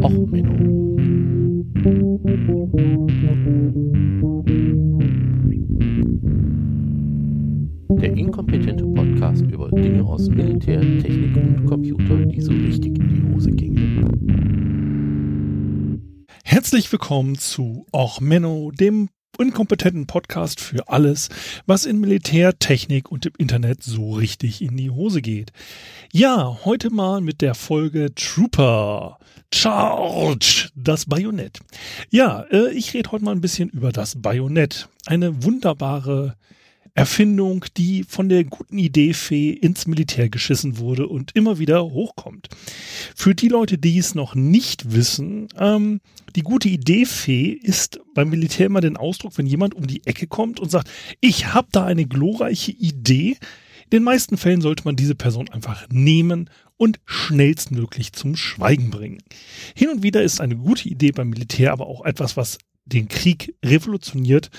Och Menno. Der inkompetente Podcast über Dinge aus Militär, Technik und Computer, die so richtig in die Hose gingen. Herzlich willkommen zu Och Menno, dem inkompetenten Podcast für alles, was in Militär, Technik und im Internet so richtig in die Hose geht. Ja, heute mal mit der Folge Trooper. Charge, das Bajonett. Ja, äh, ich rede heute mal ein bisschen über das Bajonett. Eine wunderbare Erfindung, die von der guten Idee Fee ins Militär geschissen wurde und immer wieder hochkommt. Für die Leute, die es noch nicht wissen, ähm, die gute Idee Fee ist beim Militär immer den Ausdruck, wenn jemand um die Ecke kommt und sagt, ich habe da eine glorreiche Idee. In den meisten Fällen sollte man diese Person einfach nehmen und schnellstmöglich zum Schweigen bringen. Hin und wieder ist eine gute Idee beim Militär aber auch etwas, was den Krieg revolutioniert,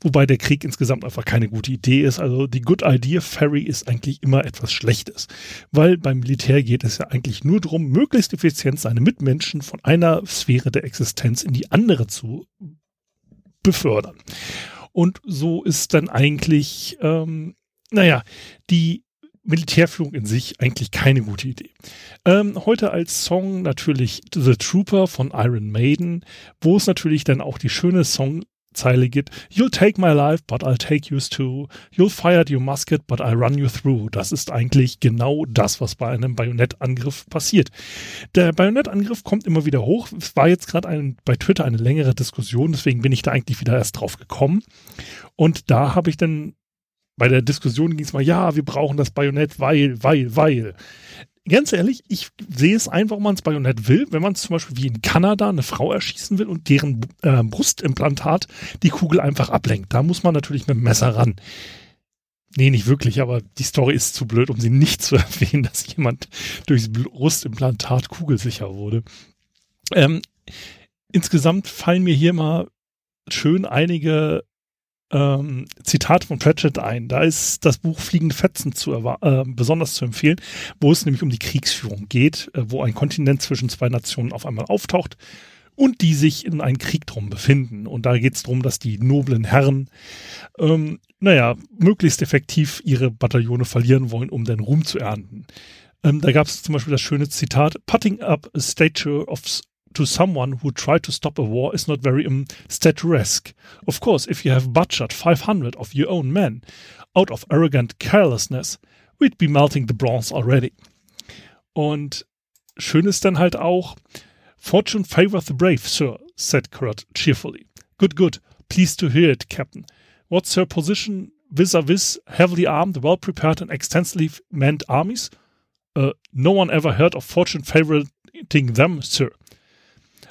wobei der Krieg insgesamt einfach keine gute Idee ist. Also die Good Idea Ferry ist eigentlich immer etwas Schlechtes, weil beim Militär geht es ja eigentlich nur darum, möglichst effizient seine Mitmenschen von einer Sphäre der Existenz in die andere zu befördern. Und so ist dann eigentlich, ähm, naja, die Militärführung in sich eigentlich keine gute Idee. Ähm, heute als Song natürlich The Trooper von Iron Maiden, wo es natürlich dann auch die schöne Songzeile gibt. You'll take my life, but I'll take yours too. You'll fire your musket, but I'll run you through. Das ist eigentlich genau das, was bei einem Bajonettangriff passiert. Der Bajonettangriff kommt immer wieder hoch. Es war jetzt gerade bei Twitter eine längere Diskussion, deswegen bin ich da eigentlich wieder erst drauf gekommen. Und da habe ich dann bei der Diskussion ging es mal, ja, wir brauchen das Bajonett, weil, weil, weil. Ganz ehrlich, ich sehe es einfach, wenn man das Bajonett will, wenn man zum Beispiel wie in Kanada eine Frau erschießen will und deren äh, Brustimplantat die Kugel einfach ablenkt. Da muss man natürlich mit dem Messer ran. Nee, nicht wirklich, aber die Story ist zu blöd, um sie nicht zu erwähnen, dass jemand durchs Brustimplantat kugelsicher wurde. Ähm, insgesamt fallen mir hier mal schön einige ähm, Zitat von Pratchett ein. Da ist das Buch Fliegende Fetzen zu äh, besonders zu empfehlen, wo es nämlich um die Kriegsführung geht, äh, wo ein Kontinent zwischen zwei Nationen auf einmal auftaucht und die sich in einem Krieg drum befinden. Und da geht es darum, dass die noblen Herren, ähm, naja, möglichst effektiv ihre Bataillone verlieren wollen, um den Ruhm zu ernten. Ähm, da gab es zum Beispiel das schöne Zitat, Putting up a statue of to someone who tried to stop a war is not very um, statuesque. Of course, if you have butchered 500 of your own men out of arrogant carelessness, we'd be melting the bronze already. Und schön ist dann halt auch, Fortune favors the brave, sir, said Kurt cheerfully. Good, good. Pleased to hear it, Captain. What's her position vis-a-vis heavily armed, well-prepared and extensively manned armies? Uh, no one ever heard of Fortune favoring them, sir.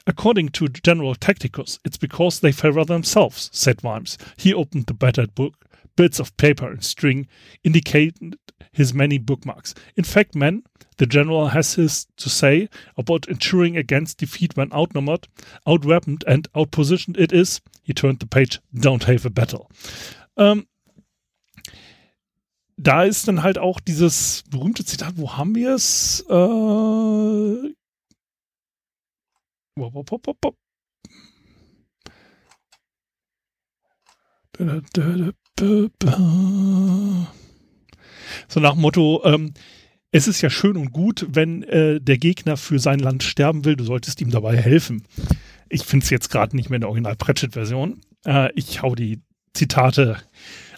According to General Tacticus, it's because they favor themselves, said Vimes. He opened the battered book. Bits of paper and string indicated his many bookmarks. In fact, men, the general has his to say about ensuring against defeat when outnumbered, outweaponed, and outpositioned it is, he turned the page, don't have a battle. Ähm, da ist dann halt auch dieses berühmte Zitat, wo haben wir es? Äh, so nach Motto, ähm, es ist ja schön und gut, wenn äh, der Gegner für sein Land sterben will, du solltest ihm dabei helfen. Ich finde es jetzt gerade nicht mehr in der Original-Pratchett-Version. Äh, ich hau die Zitate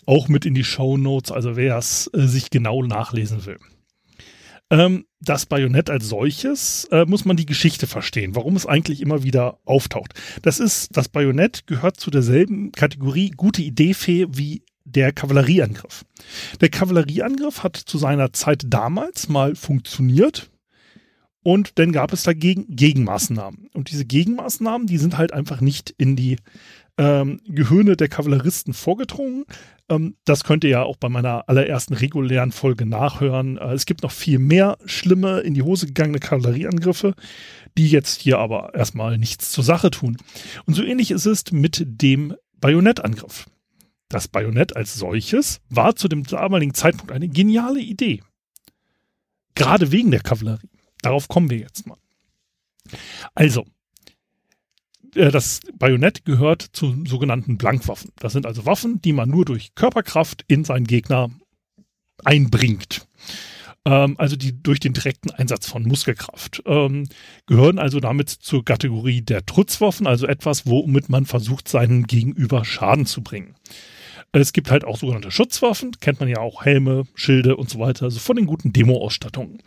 auch mit in die Show Notes, also wer es äh, sich genau nachlesen will. Ähm, das Bajonett als solches äh, muss man die Geschichte verstehen, warum es eigentlich immer wieder auftaucht. Das ist, das Bajonett gehört zu derselben Kategorie gute Idee Fee wie der Kavallerieangriff. Der Kavallerieangriff hat zu seiner Zeit damals mal funktioniert, und dann gab es dagegen Gegenmaßnahmen. Und diese Gegenmaßnahmen, die sind halt einfach nicht in die ähm, Gehirne der Kavalleristen vorgedrungen. Ähm, das könnt ihr ja auch bei meiner allerersten regulären Folge nachhören. Äh, es gibt noch viel mehr schlimme, in die Hose gegangene Kavallerieangriffe, die jetzt hier aber erstmal nichts zur Sache tun. Und so ähnlich ist es mit dem Bajonettangriff. Das Bajonett als solches war zu dem damaligen Zeitpunkt eine geniale Idee. Gerade wegen der Kavallerie. Darauf kommen wir jetzt mal. Also, das Bajonett gehört zu sogenannten Blankwaffen. Das sind also Waffen, die man nur durch Körperkraft in seinen Gegner einbringt. Ähm, also die durch den direkten Einsatz von Muskelkraft. Ähm, gehören also damit zur Kategorie der Trutzwaffen, also etwas, womit man versucht, seinen Gegenüber Schaden zu bringen. Es gibt halt auch sogenannte Schutzwaffen, kennt man ja auch Helme, Schilde und so weiter, also von den guten Demo-Ausstattungen.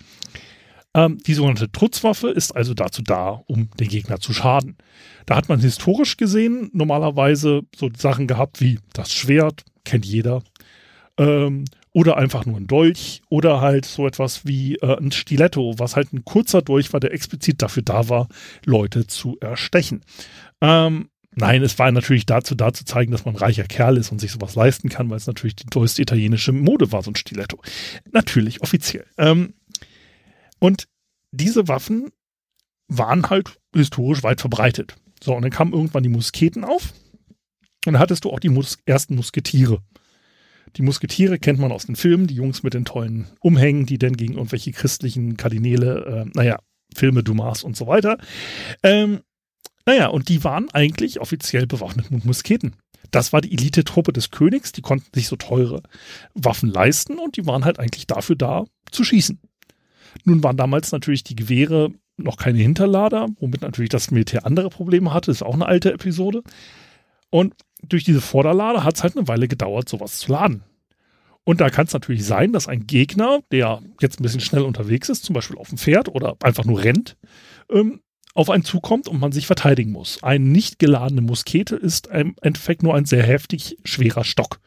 Ähm, die sogenannte Trutzwaffe ist also dazu da, um den Gegner zu schaden. Da hat man historisch gesehen normalerweise so Sachen gehabt wie das Schwert, kennt jeder, ähm, oder einfach nur ein Dolch oder halt so etwas wie äh, ein Stiletto, was halt ein kurzer Dolch war, der explizit dafür da war, Leute zu erstechen. Ähm, Nein, es war natürlich dazu da zu zeigen, dass man ein reicher Kerl ist und sich sowas leisten kann, weil es natürlich die größte italienische Mode war, so ein Stiletto. Natürlich, offiziell. Ähm, und diese Waffen waren halt historisch weit verbreitet. So, und dann kamen irgendwann die Musketen auf. Und dann hattest du auch die Mus ersten Musketiere. Die Musketiere kennt man aus den Filmen, die Jungs mit den tollen Umhängen, die dann gegen irgendwelche christlichen Kardinäle, äh, naja, Filme, Dumas und so weiter. Ähm, naja, und die waren eigentlich offiziell bewaffnet mit Musketen. Das war die Elite-Truppe des Königs, die konnten sich so teure Waffen leisten und die waren halt eigentlich dafür da, zu schießen. Nun waren damals natürlich die Gewehre noch keine Hinterlader, womit natürlich das Militär andere Probleme hatte. Ist auch eine alte Episode. Und durch diese Vorderlader hat es halt eine Weile gedauert, sowas zu laden. Und da kann es natürlich sein, dass ein Gegner, der jetzt ein bisschen schnell unterwegs ist, zum Beispiel auf dem Pferd oder einfach nur rennt, ähm, auf einen zukommt und man sich verteidigen muss. Eine nicht geladene Muskete ist im Endeffekt nur ein sehr heftig schwerer Stock.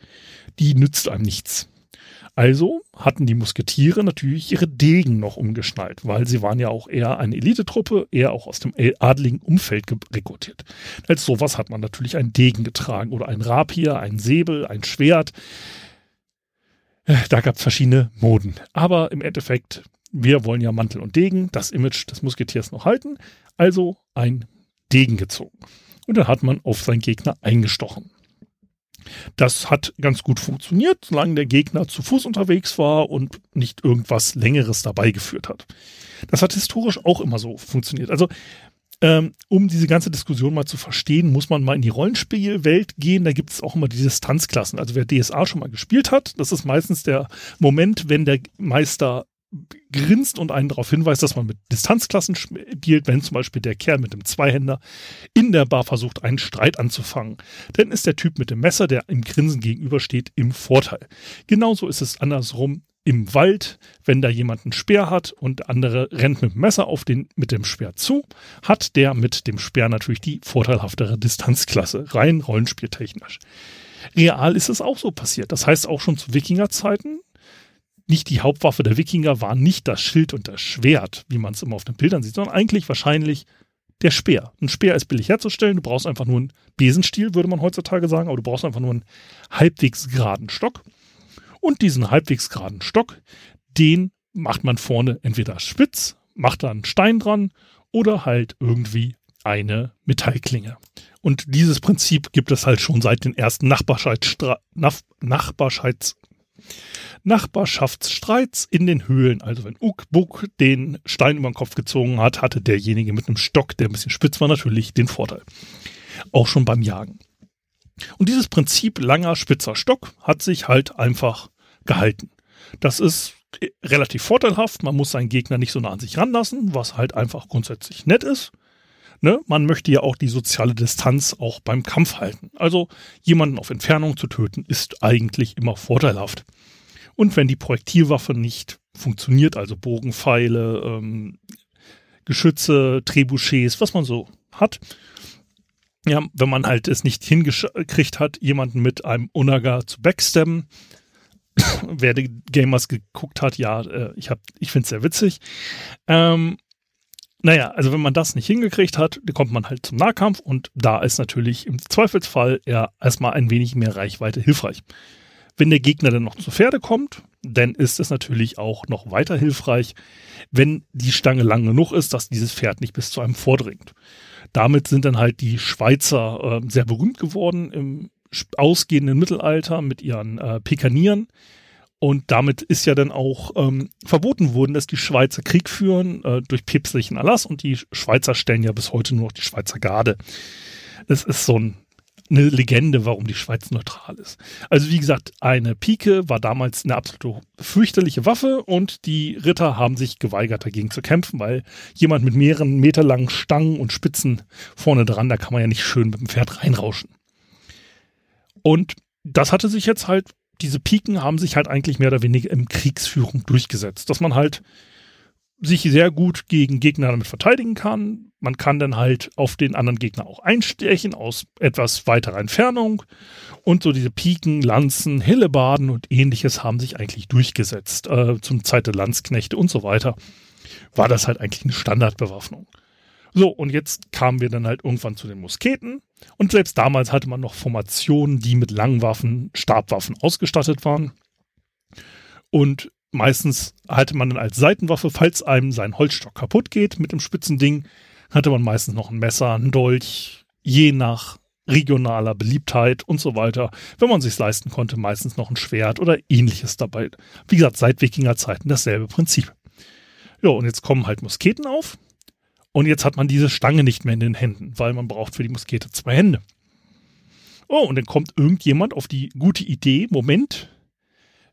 Die nützt einem nichts. Also hatten die Musketiere natürlich ihre Degen noch umgeschnallt, weil sie waren ja auch eher eine Elitetruppe, eher auch aus dem adligen Umfeld rekrutiert. Als sowas hat man natürlich einen Degen getragen oder ein Rapier, ein Säbel, ein Schwert. Äh, da gab es verschiedene Moden. Aber im Endeffekt, wir wollen ja Mantel und Degen, das Image des Musketiers noch halten also ein Degen gezogen. Und dann hat man auf seinen Gegner eingestochen. Das hat ganz gut funktioniert, solange der Gegner zu Fuß unterwegs war und nicht irgendwas Längeres dabei geführt hat. Das hat historisch auch immer so funktioniert. Also, ähm, um diese ganze Diskussion mal zu verstehen, muss man mal in die Rollenspielwelt gehen. Da gibt es auch immer die Distanzklassen. Also wer DSA schon mal gespielt hat, das ist meistens der Moment, wenn der Meister grinst und einen darauf hinweist, dass man mit Distanzklassen spielt, wenn zum Beispiel der Kerl mit dem Zweihänder in der Bar versucht, einen Streit anzufangen. Dann ist der Typ mit dem Messer, der im Grinsen gegenübersteht, im Vorteil. Genauso ist es andersrum im Wald, wenn da jemand einen Speer hat und der andere rennt mit dem Messer auf den mit dem Speer zu, hat der mit dem Speer natürlich die vorteilhaftere Distanzklasse, rein rollenspieltechnisch. Real ist es auch so passiert. Das heißt auch schon zu Wikingerzeiten nicht die Hauptwaffe der Wikinger war nicht das Schild und das Schwert, wie man es immer auf den Bildern sieht, sondern eigentlich wahrscheinlich der Speer. Ein Speer ist billig herzustellen, du brauchst einfach nur einen Besenstiel, würde man heutzutage sagen, aber du brauchst einfach nur einen halbwegs geraden Stock. Und diesen halbwegs geraden Stock, den macht man vorne entweder spitz, macht da einen Stein dran oder halt irgendwie eine Metallklinge. Und dieses Prinzip gibt es halt schon seit den ersten Nachbarschaftsstreits Nachbarschaftsstreits in den Höhlen. Also wenn Ukbuk den Stein über den Kopf gezogen hat, hatte derjenige mit einem Stock, der ein bisschen spitz war, natürlich den Vorteil. Auch schon beim Jagen. Und dieses Prinzip langer, spitzer Stock hat sich halt einfach gehalten. Das ist relativ vorteilhaft. Man muss seinen Gegner nicht so nah an sich ranlassen, was halt einfach grundsätzlich nett ist. Ne? Man möchte ja auch die soziale Distanz auch beim Kampf halten. Also jemanden auf Entfernung zu töten, ist eigentlich immer vorteilhaft. Und wenn die Projektilwaffe nicht funktioniert, also Bogenpfeile, ähm, Geschütze, Trebuchets, was man so hat, ja, wenn man halt es nicht hingekriegt hat, jemanden mit einem Unaga zu backstabben, wer die Gamers geguckt hat, ja, äh, ich, ich finde es sehr witzig. Ähm, naja, also wenn man das nicht hingekriegt hat, kommt man halt zum Nahkampf und da ist natürlich im Zweifelsfall eher erstmal ein wenig mehr Reichweite hilfreich. Wenn der Gegner dann noch zu Pferde kommt, dann ist es natürlich auch noch weiter hilfreich, wenn die Stange lang genug ist, dass dieses Pferd nicht bis zu einem vordringt. Damit sind dann halt die Schweizer äh, sehr berühmt geworden im ausgehenden Mittelalter mit ihren äh, Pikanieren. Und damit ist ja dann auch ähm, verboten worden, dass die Schweizer Krieg führen äh, durch päpstlichen Erlass und die Schweizer stellen ja bis heute nur noch die Schweizer Garde. es ist so ein, eine Legende, warum die Schweiz neutral ist. Also wie gesagt, eine Pike war damals eine absolute fürchterliche Waffe und die Ritter haben sich geweigert dagegen zu kämpfen, weil jemand mit mehreren Meter langen Stangen und Spitzen vorne dran, da kann man ja nicht schön mit dem Pferd reinrauschen. Und das hatte sich jetzt halt, diese Piken haben sich halt eigentlich mehr oder weniger im Kriegsführung durchgesetzt, dass man halt sich sehr gut gegen Gegner damit verteidigen kann. Man kann dann halt auf den anderen Gegner auch einstechen aus etwas weiterer Entfernung. Und so diese Piken, Lanzen, Hillebaden und ähnliches haben sich eigentlich durchgesetzt. Äh, zum Zeit der Landsknechte und so weiter war das halt eigentlich eine Standardbewaffnung. So, und jetzt kamen wir dann halt irgendwann zu den Musketen. Und selbst damals hatte man noch Formationen, die mit Langwaffen, Stabwaffen ausgestattet waren. Und meistens hatte man dann als Seitenwaffe, falls einem sein Holzstock kaputt geht mit dem spitzen Ding, hatte man meistens noch ein Messer, ein Dolch, je nach regionaler Beliebtheit und so weiter. Wenn man sich leisten konnte, meistens noch ein Schwert oder ähnliches dabei. Wie gesagt, seit Wikingerzeiten dasselbe Prinzip. Ja, und jetzt kommen halt Musketen auf. Und jetzt hat man diese Stange nicht mehr in den Händen, weil man braucht für die Muskete zwei Hände. Oh, und dann kommt irgendjemand auf die gute Idee, Moment,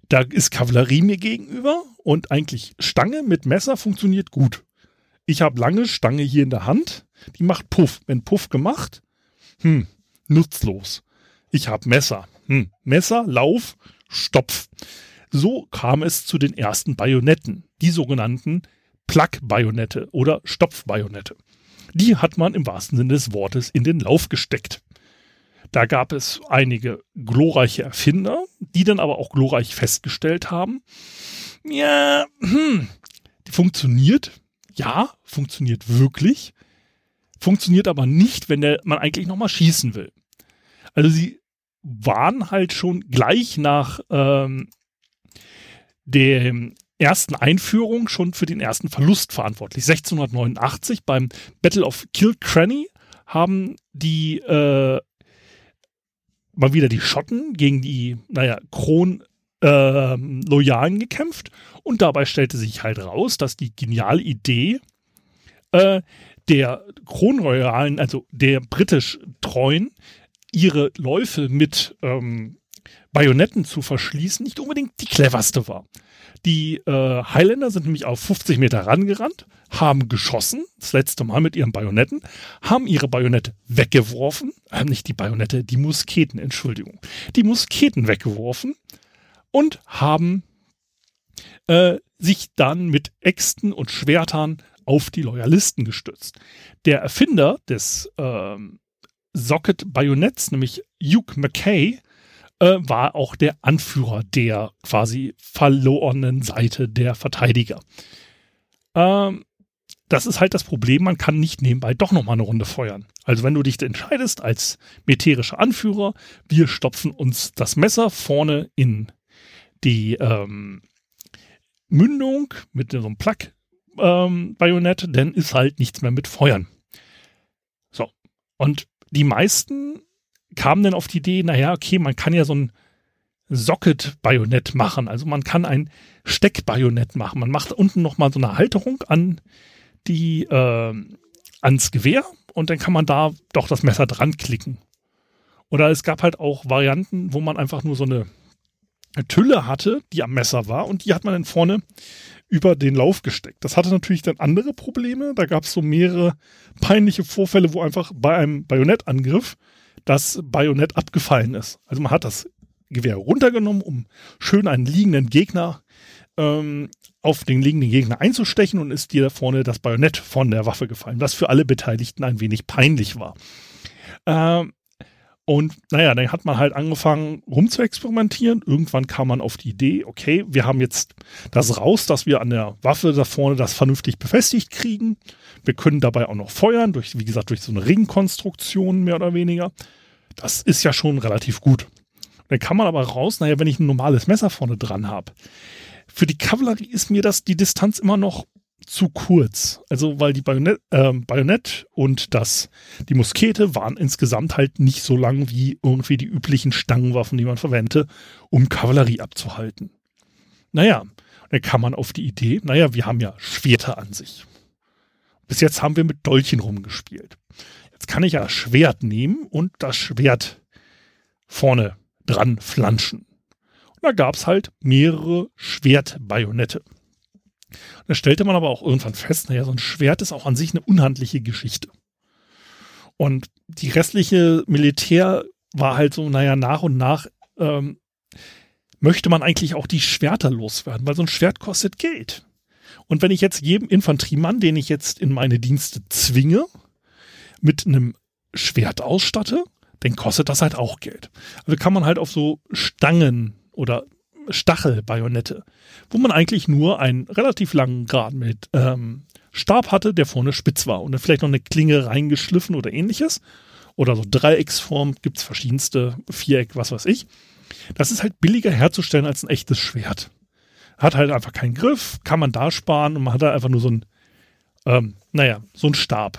da ist Kavallerie mir gegenüber und eigentlich Stange mit Messer funktioniert gut. Ich habe lange Stange hier in der Hand, die macht Puff. Wenn Puff gemacht, hm, nutzlos. Ich habe Messer. Hm, Messer, Lauf, Stopf. So kam es zu den ersten Bajonetten, die sogenannten Plug-Bajonette oder Stopf-Bajonette. Die hat man im wahrsten Sinne des Wortes in den Lauf gesteckt. Da gab es einige glorreiche Erfinder, die dann aber auch glorreich festgestellt haben, ja, hm, die funktioniert, ja, funktioniert wirklich, funktioniert aber nicht, wenn der, man eigentlich nochmal schießen will. Also sie waren halt schon gleich nach ähm, der ersten Einführung schon für den ersten Verlust verantwortlich. 1689 beim Battle of Kilcranny haben die äh, mal wieder die Schotten gegen die, naja, Kron-Loyalen äh, gekämpft. Und dabei stellte sich halt raus, dass die geniale Idee äh, der Kronroyalen, also der britisch Treuen, ihre Läufe mit ähm, Bajonetten zu verschließen, nicht unbedingt die cleverste war. Die äh, Highlander sind nämlich auf 50 Meter rangerannt, haben geschossen, das letzte Mal mit ihren Bajonetten, haben ihre Bajonette weggeworfen, äh, nicht die Bajonette, die Musketen, Entschuldigung, die Musketen weggeworfen und haben äh, sich dann mit Äxten und Schwertern auf die Loyalisten gestützt. Der Erfinder des äh, Socket-Bajonetts, nämlich Hugh Mackay, äh, war auch der Anführer der quasi verlorenen Seite der Verteidiger. Ähm, das ist halt das Problem, man kann nicht nebenbei doch nochmal eine Runde feuern. Also wenn du dich entscheidest als meterischer Anführer, wir stopfen uns das Messer vorne in die ähm, Mündung mit so einem Plug-Bajonett, ähm, dann ist halt nichts mehr mit Feuern. So. Und die meisten kamen dann auf die Idee, naja, okay, man kann ja so ein Socket-Bajonett machen. Also man kann ein Steckbajonett machen. Man macht unten nochmal so eine Halterung an die, äh, ans Gewehr und dann kann man da doch das Messer dran klicken. Oder es gab halt auch Varianten, wo man einfach nur so eine Tülle hatte, die am Messer war und die hat man dann vorne über den Lauf gesteckt. Das hatte natürlich dann andere Probleme. Da gab es so mehrere peinliche Vorfälle, wo einfach bei einem Bajonettangriff das Bajonett abgefallen ist. Also man hat das Gewehr runtergenommen, um schön einen liegenden Gegner ähm, auf den liegenden Gegner einzustechen und ist dir da vorne das Bajonett von der Waffe gefallen, was für alle Beteiligten ein wenig peinlich war. Ähm, und naja, dann hat man halt angefangen rumzuexperimentieren. Irgendwann kam man auf die Idee, okay, wir haben jetzt das raus, dass wir an der Waffe da vorne das vernünftig befestigt kriegen. Wir können dabei auch noch feuern, durch, wie gesagt, durch so eine Ringkonstruktion mehr oder weniger. Das ist ja schon relativ gut. Dann kann man aber raus, naja, wenn ich ein normales Messer vorne dran habe. Für die Kavallerie ist mir das die Distanz immer noch zu kurz. Also, weil die Bajonett, äh, Bajonett und das, die Muskete waren insgesamt halt nicht so lang wie irgendwie die üblichen Stangenwaffen, die man verwendete, um Kavallerie abzuhalten. Naja, dann kam man auf die Idee, naja, wir haben ja Schwerter an sich. Bis jetzt haben wir mit Dolchen rumgespielt. Jetzt kann ich ja Schwert nehmen und das Schwert vorne dran flanschen. Und da gab es halt mehrere Schwertbajonette. Da stellte man aber auch irgendwann fest, naja, so ein Schwert ist auch an sich eine unhandliche Geschichte. Und die restliche Militär war halt so, naja, nach und nach ähm, möchte man eigentlich auch die Schwerter loswerden, weil so ein Schwert kostet Geld. Und wenn ich jetzt jedem Infanteriemann, den ich jetzt in meine Dienste zwinge, mit einem Schwert ausstatte, dann kostet das halt auch Geld. Also kann man halt auf so Stangen oder Stachelbajonette, wo man eigentlich nur einen relativ langen Grad mit ähm, Stab hatte, der vorne spitz war und dann vielleicht noch eine Klinge reingeschliffen oder ähnliches. Oder so Dreiecksform, gibt es verschiedenste, Viereck, was weiß ich. Das ist halt billiger herzustellen als ein echtes Schwert. Hat halt einfach keinen Griff, kann man da sparen und man hat da einfach nur so ein, ähm, naja, so ein Stab.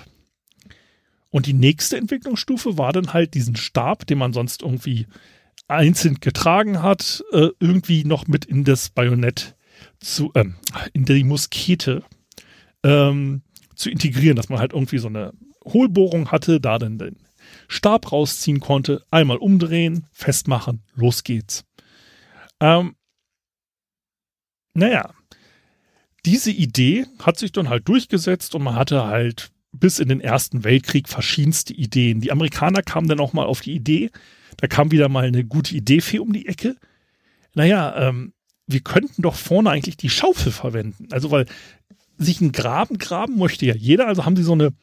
Und die nächste Entwicklungsstufe war dann halt diesen Stab, den man sonst irgendwie einzeln getragen hat, äh, irgendwie noch mit in das Bajonett zu, ähm, in die Muskete ähm, zu integrieren, dass man halt irgendwie so eine Hohlbohrung hatte, da dann den Stab rausziehen konnte, einmal umdrehen, festmachen, los geht's. Ähm, naja, diese Idee hat sich dann halt durchgesetzt und man hatte halt bis in den Ersten Weltkrieg verschiedenste Ideen. Die Amerikaner kamen dann auch mal auf die Idee, da kam wieder mal eine gute Idee für um die Ecke. Naja, ähm, wir könnten doch vorne eigentlich die Schaufel verwenden. Also, weil sich ein Graben graben möchte ja jeder, also haben sie so eine,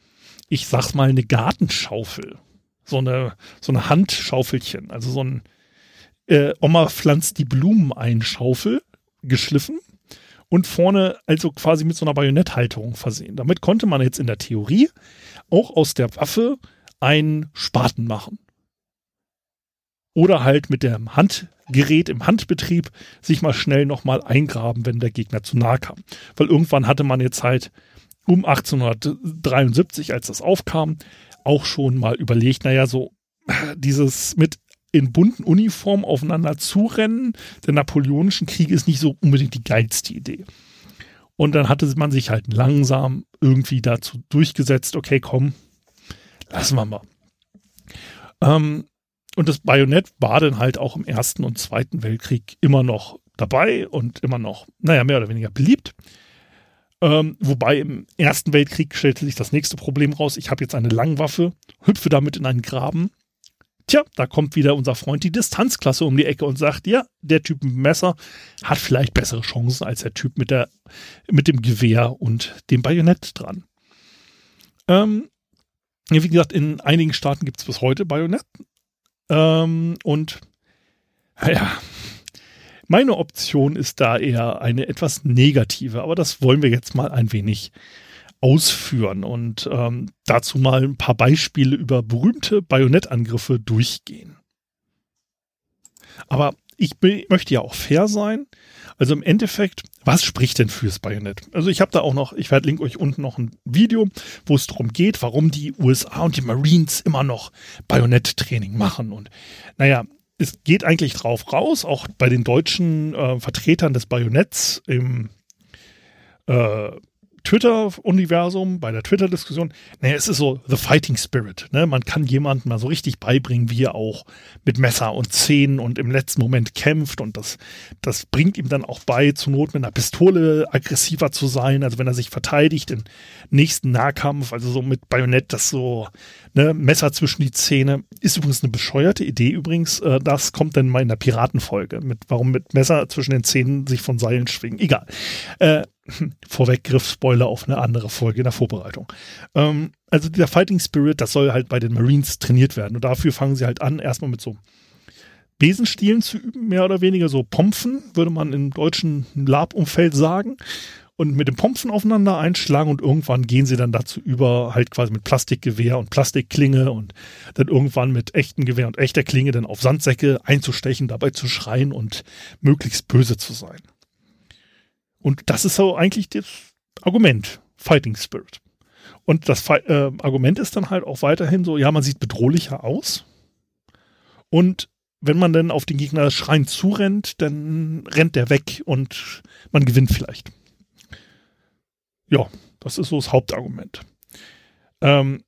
ich sag's mal, eine Gartenschaufel. So eine, so eine Handschaufelchen. Also so ein äh, Oma pflanzt die Blumen ein Schaufel, geschliffen und vorne also quasi mit so einer Bajonetthalterung versehen. Damit konnte man jetzt in der Theorie auch aus der Waffe einen Spaten machen. Oder halt mit dem Handgerät im Handbetrieb sich mal schnell nochmal eingraben, wenn der Gegner zu nahe kam. Weil irgendwann hatte man jetzt halt um 1873, als das aufkam, auch schon mal überlegt, naja, so dieses mit in bunten Uniformen aufeinander zurennen der napoleonischen Kriege ist nicht so unbedingt die geilste Idee. Und dann hatte man sich halt langsam irgendwie dazu durchgesetzt, okay, komm, lassen wir mal. Ähm, und das Bajonett war dann halt auch im Ersten und Zweiten Weltkrieg immer noch dabei und immer noch, naja, mehr oder weniger beliebt. Ähm, wobei im Ersten Weltkrieg stellte sich das nächste Problem raus. Ich habe jetzt eine Langwaffe, hüpfe damit in einen Graben Tja, da kommt wieder unser Freund die Distanzklasse um die Ecke und sagt, ja, der Typ mit dem Messer hat vielleicht bessere Chancen als der Typ mit, der, mit dem Gewehr und dem Bajonett dran. Ähm, wie gesagt, in einigen Staaten gibt es bis heute Bajonett. Ähm, und naja, meine Option ist da eher eine etwas negative, aber das wollen wir jetzt mal ein wenig ausführen und ähm, dazu mal ein paar Beispiele über berühmte Bajonettangriffe durchgehen. Aber ich möchte ja auch fair sein. Also im Endeffekt, was spricht denn fürs Bajonett? Also ich habe da auch noch, ich werde link euch unten noch ein Video, wo es darum geht, warum die USA und die Marines immer noch Bajonetttraining machen. Und naja, es geht eigentlich drauf raus, auch bei den deutschen äh, Vertretern des Bajonetts im äh, Twitter-Universum, bei der Twitter-Diskussion, naja, es ist so The Fighting Spirit. Ne? Man kann jemandem mal so richtig beibringen, wie er auch mit Messer und Zähnen und im letzten Moment kämpft und das, das bringt ihm dann auch bei, zur Not mit einer Pistole aggressiver zu sein, also wenn er sich verteidigt im nächsten Nahkampf, also so mit Bajonett, das so, ne, Messer zwischen die Zähne, ist übrigens eine bescheuerte Idee übrigens, äh, das kommt dann mal in der Piratenfolge, mit warum mit Messer zwischen den Zähnen sich von Seilen schwingen, egal. Äh, Vorweggriff, Spoiler auf eine andere Folge in der Vorbereitung. Ähm, also der Fighting Spirit, das soll halt bei den Marines trainiert werden. Und dafür fangen sie halt an, erstmal mit so Besenstielen zu üben, mehr oder weniger so Pompfen, würde man im deutschen Lab-Umfeld sagen. Und mit dem Pompfen aufeinander einschlagen und irgendwann gehen sie dann dazu über, halt quasi mit Plastikgewehr und Plastikklinge und dann irgendwann mit echtem Gewehr und echter Klinge dann auf Sandsäcke einzustechen, dabei zu schreien und möglichst böse zu sein. Und das ist so eigentlich das Argument, Fighting Spirit. Und das äh, Argument ist dann halt auch weiterhin so, ja, man sieht bedrohlicher aus. Und wenn man dann auf den Gegner schreien zurennt, dann rennt der weg und man gewinnt vielleicht. Ja, das ist so das Hauptargument. Ähm,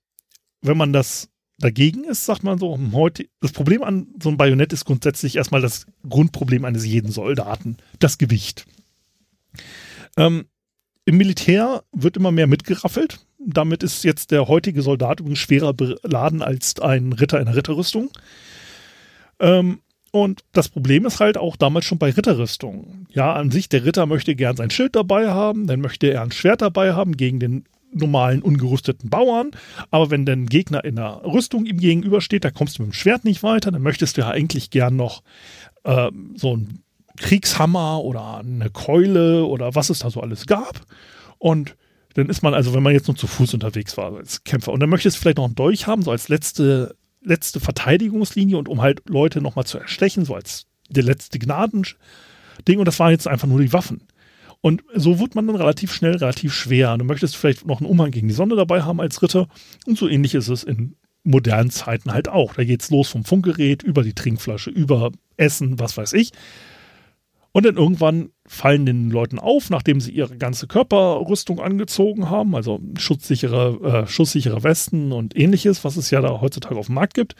wenn man das dagegen ist, sagt man so, hm, heute, das Problem an so einem Bajonett ist grundsätzlich erstmal das Grundproblem eines jeden Soldaten, das Gewicht. Ähm, Im Militär wird immer mehr mitgeraffelt. Damit ist jetzt der heutige Soldat übrigens schwerer beladen als ein Ritter in der Ritterrüstung. Ähm, und das Problem ist halt auch damals schon bei Ritterrüstungen. Ja, an sich, der Ritter möchte gern sein Schild dabei haben, dann möchte er ein Schwert dabei haben gegen den normalen ungerüsteten Bauern. Aber wenn dann ein Gegner in der Rüstung ihm gegenübersteht, da kommst du mit dem Schwert nicht weiter, dann möchtest du ja eigentlich gern noch äh, so ein Kriegshammer oder eine Keule oder was es da so alles gab. Und dann ist man also, wenn man jetzt nur zu Fuß unterwegs war als Kämpfer und dann möchtest du vielleicht noch einen Dolch haben, so als letzte, letzte Verteidigungslinie und um halt Leute nochmal zu erstechen, so als der letzte Gnadending. Und das waren jetzt einfach nur die Waffen. Und so wird man dann relativ schnell relativ schwer. Du möchtest vielleicht noch einen Umhang gegen die Sonne dabei haben als Ritter. Und so ähnlich ist es in modernen Zeiten halt auch. Da geht es los vom Funkgerät über die Trinkflasche, über Essen, was weiß ich. Und dann irgendwann fallen den Leuten auf, nachdem sie ihre ganze Körperrüstung angezogen haben, also schutzsichere, äh, schusssichere Westen und ähnliches, was es ja da heutzutage auf dem Markt gibt.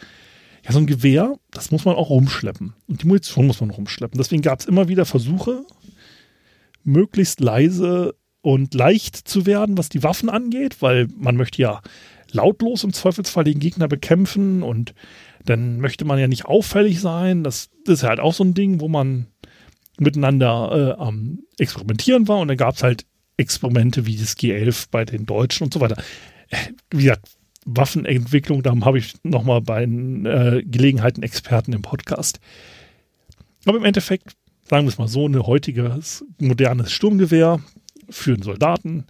Ja, so ein Gewehr, das muss man auch rumschleppen. Und die Munition muss man rumschleppen. Deswegen gab es immer wieder Versuche, möglichst leise und leicht zu werden, was die Waffen angeht, weil man möchte ja lautlos im Zweifelsfall den Gegner bekämpfen und dann möchte man ja nicht auffällig sein. Das, ist halt auch so ein Ding, wo man miteinander äh, am Experimentieren war und dann gab es halt Experimente wie das G11 bei den Deutschen und so weiter. Äh, wie gesagt, Waffenentwicklung, da habe ich nochmal bei äh, Gelegenheiten Experten im Podcast. Aber im Endeffekt, sagen wir es mal so, ein heutiges modernes Sturmgewehr für einen Soldaten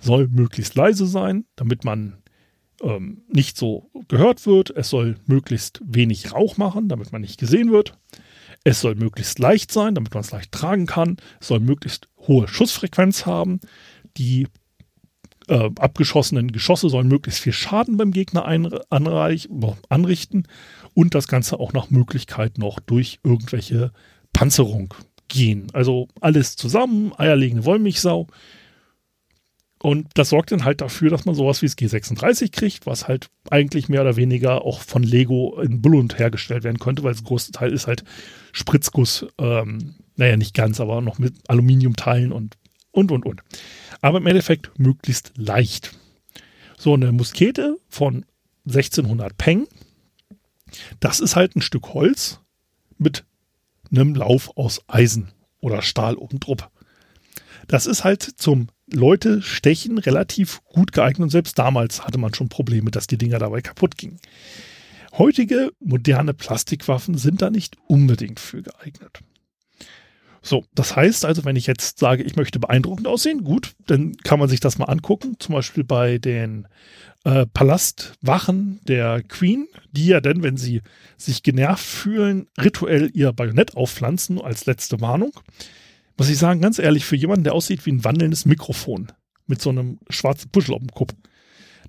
soll möglichst leise sein, damit man ähm, nicht so gehört wird. Es soll möglichst wenig Rauch machen, damit man nicht gesehen wird. Es soll möglichst leicht sein, damit man es leicht tragen kann. Es soll möglichst hohe Schussfrequenz haben. Die äh, abgeschossenen Geschosse sollen möglichst viel Schaden beim Gegner anreich, anrichten und das Ganze auch nach Möglichkeit noch durch irgendwelche Panzerung gehen. Also alles zusammen, eierlegende Wollmilchsau. Und das sorgt dann halt dafür, dass man sowas wie das G36 kriegt, was halt eigentlich mehr oder weniger auch von Lego in Bullund hergestellt werden könnte, weil das größte Teil ist halt Spritzguss, ähm, naja, nicht ganz, aber noch mit Aluminiumteilen und, und, und, und. Aber im Endeffekt möglichst leicht. So eine Muskete von 1600 Peng, das ist halt ein Stück Holz mit einem Lauf aus Eisen oder Stahl oben. Das ist halt zum Leute stechen relativ gut geeignet und selbst damals hatte man schon Probleme, dass die Dinger dabei kaputt gingen. Heutige moderne Plastikwaffen sind da nicht unbedingt für geeignet. So, das heißt also, wenn ich jetzt sage, ich möchte beeindruckend aussehen, gut, dann kann man sich das mal angucken. Zum Beispiel bei den äh, Palastwachen der Queen, die ja dann, wenn sie sich genervt fühlen, rituell ihr Bajonett aufpflanzen als letzte Warnung muss ich sagen, ganz ehrlich, für jemanden, der aussieht wie ein wandelndes Mikrofon mit so einem schwarzen Puschel auf dem Kopf.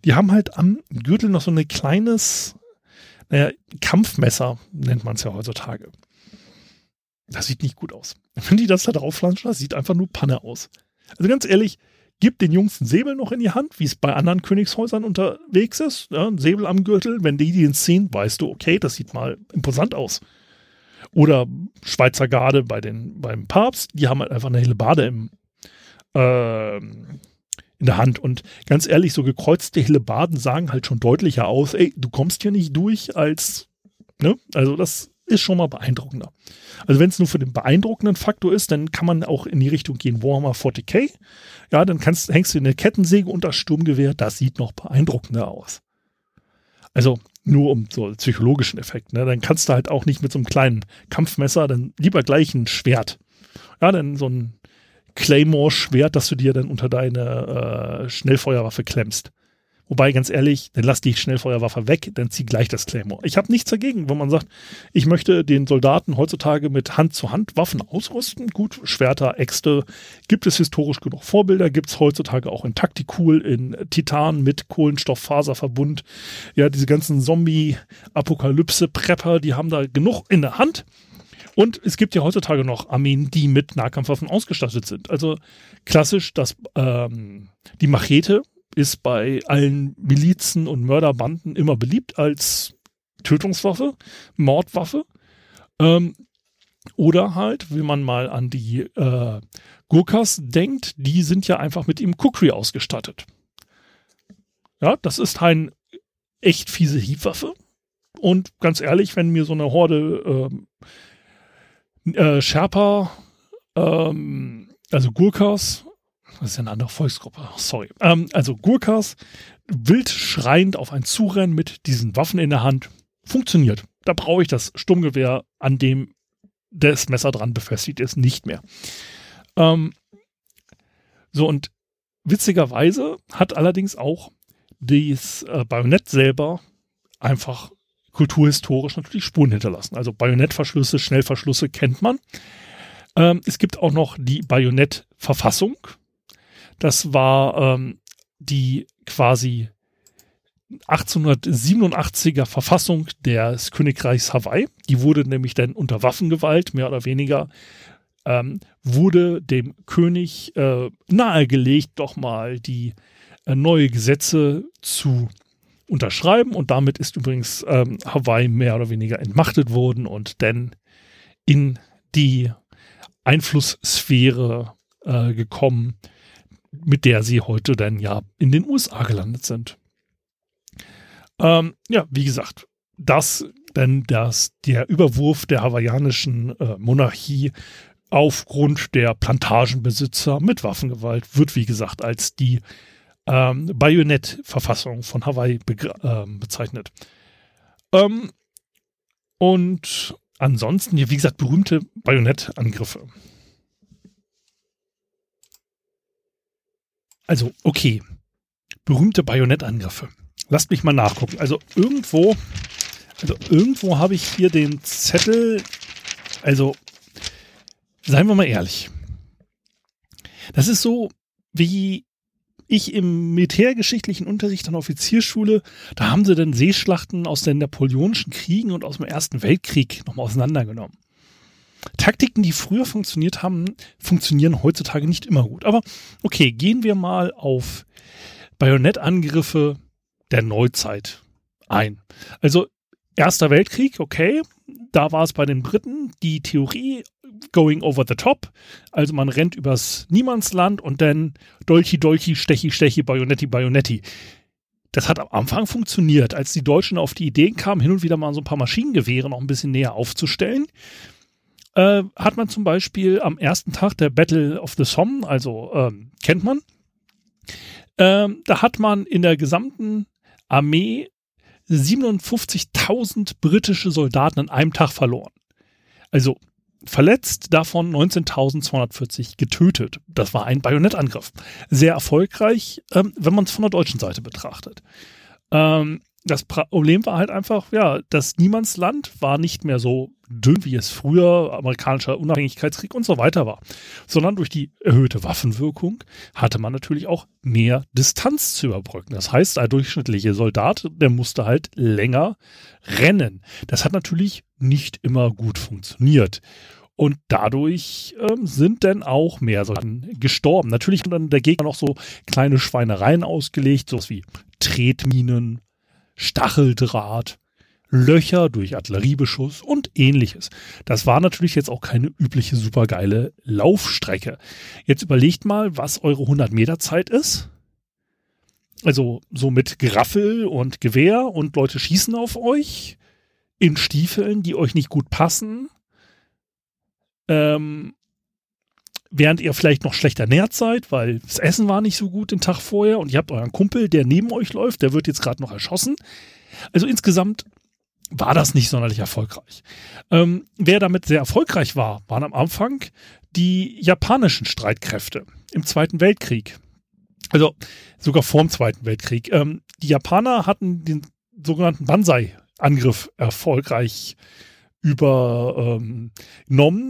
Die haben halt am Gürtel noch so ein kleines, naja, Kampfmesser nennt man es ja heutzutage. Das sieht nicht gut aus. Wenn die das da drauf flanschen, das sieht einfach nur Panne aus. Also ganz ehrlich, gib den Jungs einen Säbel noch in die Hand, wie es bei anderen Königshäusern unterwegs ist. Ja, ein Säbel am Gürtel. Wenn die den ziehen, weißt du, okay, das sieht mal imposant aus. Oder Schweizer Garde bei den, beim Papst, die haben halt einfach eine helle Bade im, äh, in der Hand. Und ganz ehrlich, so gekreuzte helle Baden sagen halt schon deutlicher aus, ey, du kommst hier nicht durch als, ne? Also das ist schon mal beeindruckender. Also wenn es nur für den beeindruckenden Faktor ist, dann kann man auch in die Richtung gehen, Warhammer 40k. Ja, dann kannst, hängst du eine Kettensäge unter Sturmgewehr, das sieht noch beeindruckender aus. Also nur um so psychologischen Effekt. Ne? Dann kannst du halt auch nicht mit so einem kleinen Kampfmesser, dann lieber gleich ein Schwert. Ja, dann so ein Claymore-Schwert, das du dir dann unter deine äh, Schnellfeuerwaffe klemmst. Wobei, ganz ehrlich, dann lass die Schnellfeuerwaffe weg, dann zieh gleich das Claymore. Ich habe nichts dagegen, wenn man sagt, ich möchte den Soldaten heutzutage mit Hand-zu-Hand-Waffen ausrüsten. Gut, Schwerter, Äxte, gibt es historisch genug Vorbilder, gibt es heutzutage auch in Taktikul, in Titan mit Kohlenstofffaserverbund. Ja, diese ganzen Zombie-Apokalypse-Prepper, die haben da genug in der Hand. Und es gibt ja heutzutage noch Armeen, die mit Nahkampfwaffen ausgestattet sind. Also klassisch das, ähm, die Machete ist bei allen Milizen und Mörderbanden immer beliebt als Tötungswaffe, Mordwaffe. Ähm, oder halt, wenn man mal an die äh, Gurkas denkt, die sind ja einfach mit ihm Kukri ausgestattet. Ja, das ist ein echt fiese Hiebwaffe. Und ganz ehrlich, wenn mir so eine Horde ähm, äh, Sherpa, ähm, also Gurkas, das ist ja eine andere Volksgruppe, sorry, ähm, also Gurkas wild schreiend auf ein Zurennen mit diesen Waffen in der Hand, funktioniert. Da brauche ich das Sturmgewehr, an dem das Messer dran befestigt ist, nicht mehr. Ähm, so, und witzigerweise hat allerdings auch das äh, Bajonett selber einfach kulturhistorisch natürlich Spuren hinterlassen. Also Bajonettverschlüsse, Schnellverschlüsse kennt man. Ähm, es gibt auch noch die Bajonettverfassung. Das war ähm, die quasi 1887er Verfassung des Königreichs Hawaii. Die wurde nämlich dann unter Waffengewalt, mehr oder weniger, ähm, wurde dem König äh, nahegelegt, doch mal die äh, neue Gesetze zu unterschreiben. Und damit ist übrigens ähm, Hawaii mehr oder weniger entmachtet worden und dann in die Einflusssphäre äh, gekommen, mit der sie heute dann ja in den USA gelandet sind. Ähm, ja, wie gesagt, das denn das, der Überwurf der hawaiianischen äh, Monarchie aufgrund der Plantagenbesitzer mit Waffengewalt wird, wie gesagt, als die ähm, Bajonett-Verfassung von Hawaii be äh, bezeichnet. Ähm, und ansonsten, wie gesagt, berühmte Bajonettangriffe. Also, okay. Berühmte Bajonettangriffe. Lasst mich mal nachgucken. Also irgendwo, also irgendwo habe ich hier den Zettel. Also, seien wir mal ehrlich. Das ist so, wie ich im militärgeschichtlichen Unterricht an der Offizierschule, da haben sie dann Seeschlachten aus den napoleonischen Kriegen und aus dem Ersten Weltkrieg nochmal auseinandergenommen. Taktiken, die früher funktioniert haben, funktionieren heutzutage nicht immer gut. Aber okay, gehen wir mal auf Bajonettangriffe der Neuzeit ein. Also Erster Weltkrieg, okay, da war es bei den Briten die Theorie going over the top. Also man rennt übers Niemandsland und dann Dolchi, Dolchi, Stechi, Stechi, Bayonetti, Bayonetti. Das hat am Anfang funktioniert, als die Deutschen auf die Idee kamen, hin und wieder mal so ein paar Maschinengewehre noch ein bisschen näher aufzustellen. Äh, hat man zum Beispiel am ersten Tag der Battle of the Somme, also ähm, kennt man, ähm, da hat man in der gesamten Armee 57.000 britische Soldaten an einem Tag verloren. Also verletzt, davon 19.240 getötet. Das war ein Bajonettangriff. Sehr erfolgreich, ähm, wenn man es von der deutschen Seite betrachtet. Ähm, das Problem war halt einfach, ja, das Niemandsland war nicht mehr so dünn, wie es früher amerikanischer Unabhängigkeitskrieg und so weiter war, sondern durch die erhöhte Waffenwirkung hatte man natürlich auch mehr Distanz zu überbrücken. Das heißt, ein durchschnittlicher Soldat, der musste halt länger rennen. Das hat natürlich nicht immer gut funktioniert. Und dadurch ähm, sind dann auch mehr Soldaten gestorben. Natürlich hat dann der Gegner noch so kleine Schweinereien ausgelegt, sowas wie Tretminen, Stacheldraht, Löcher durch Artilleriebeschuss und ähnliches. Das war natürlich jetzt auch keine übliche supergeile Laufstrecke. Jetzt überlegt mal, was eure 100 Meter Zeit ist. Also so mit Graffel und Gewehr und Leute schießen auf euch in Stiefeln, die euch nicht gut passen. Ähm, während ihr vielleicht noch schlecht ernährt seid, weil das Essen war nicht so gut den Tag vorher und ihr habt euren Kumpel, der neben euch läuft, der wird jetzt gerade noch erschossen. Also insgesamt war das nicht sonderlich erfolgreich. Ähm, wer damit sehr erfolgreich war, waren am Anfang die japanischen Streitkräfte im Zweiten Weltkrieg. Also sogar vor dem Zweiten Weltkrieg. Ähm, die Japaner hatten den sogenannten Banzai-Angriff erfolgreich äh, übernommen.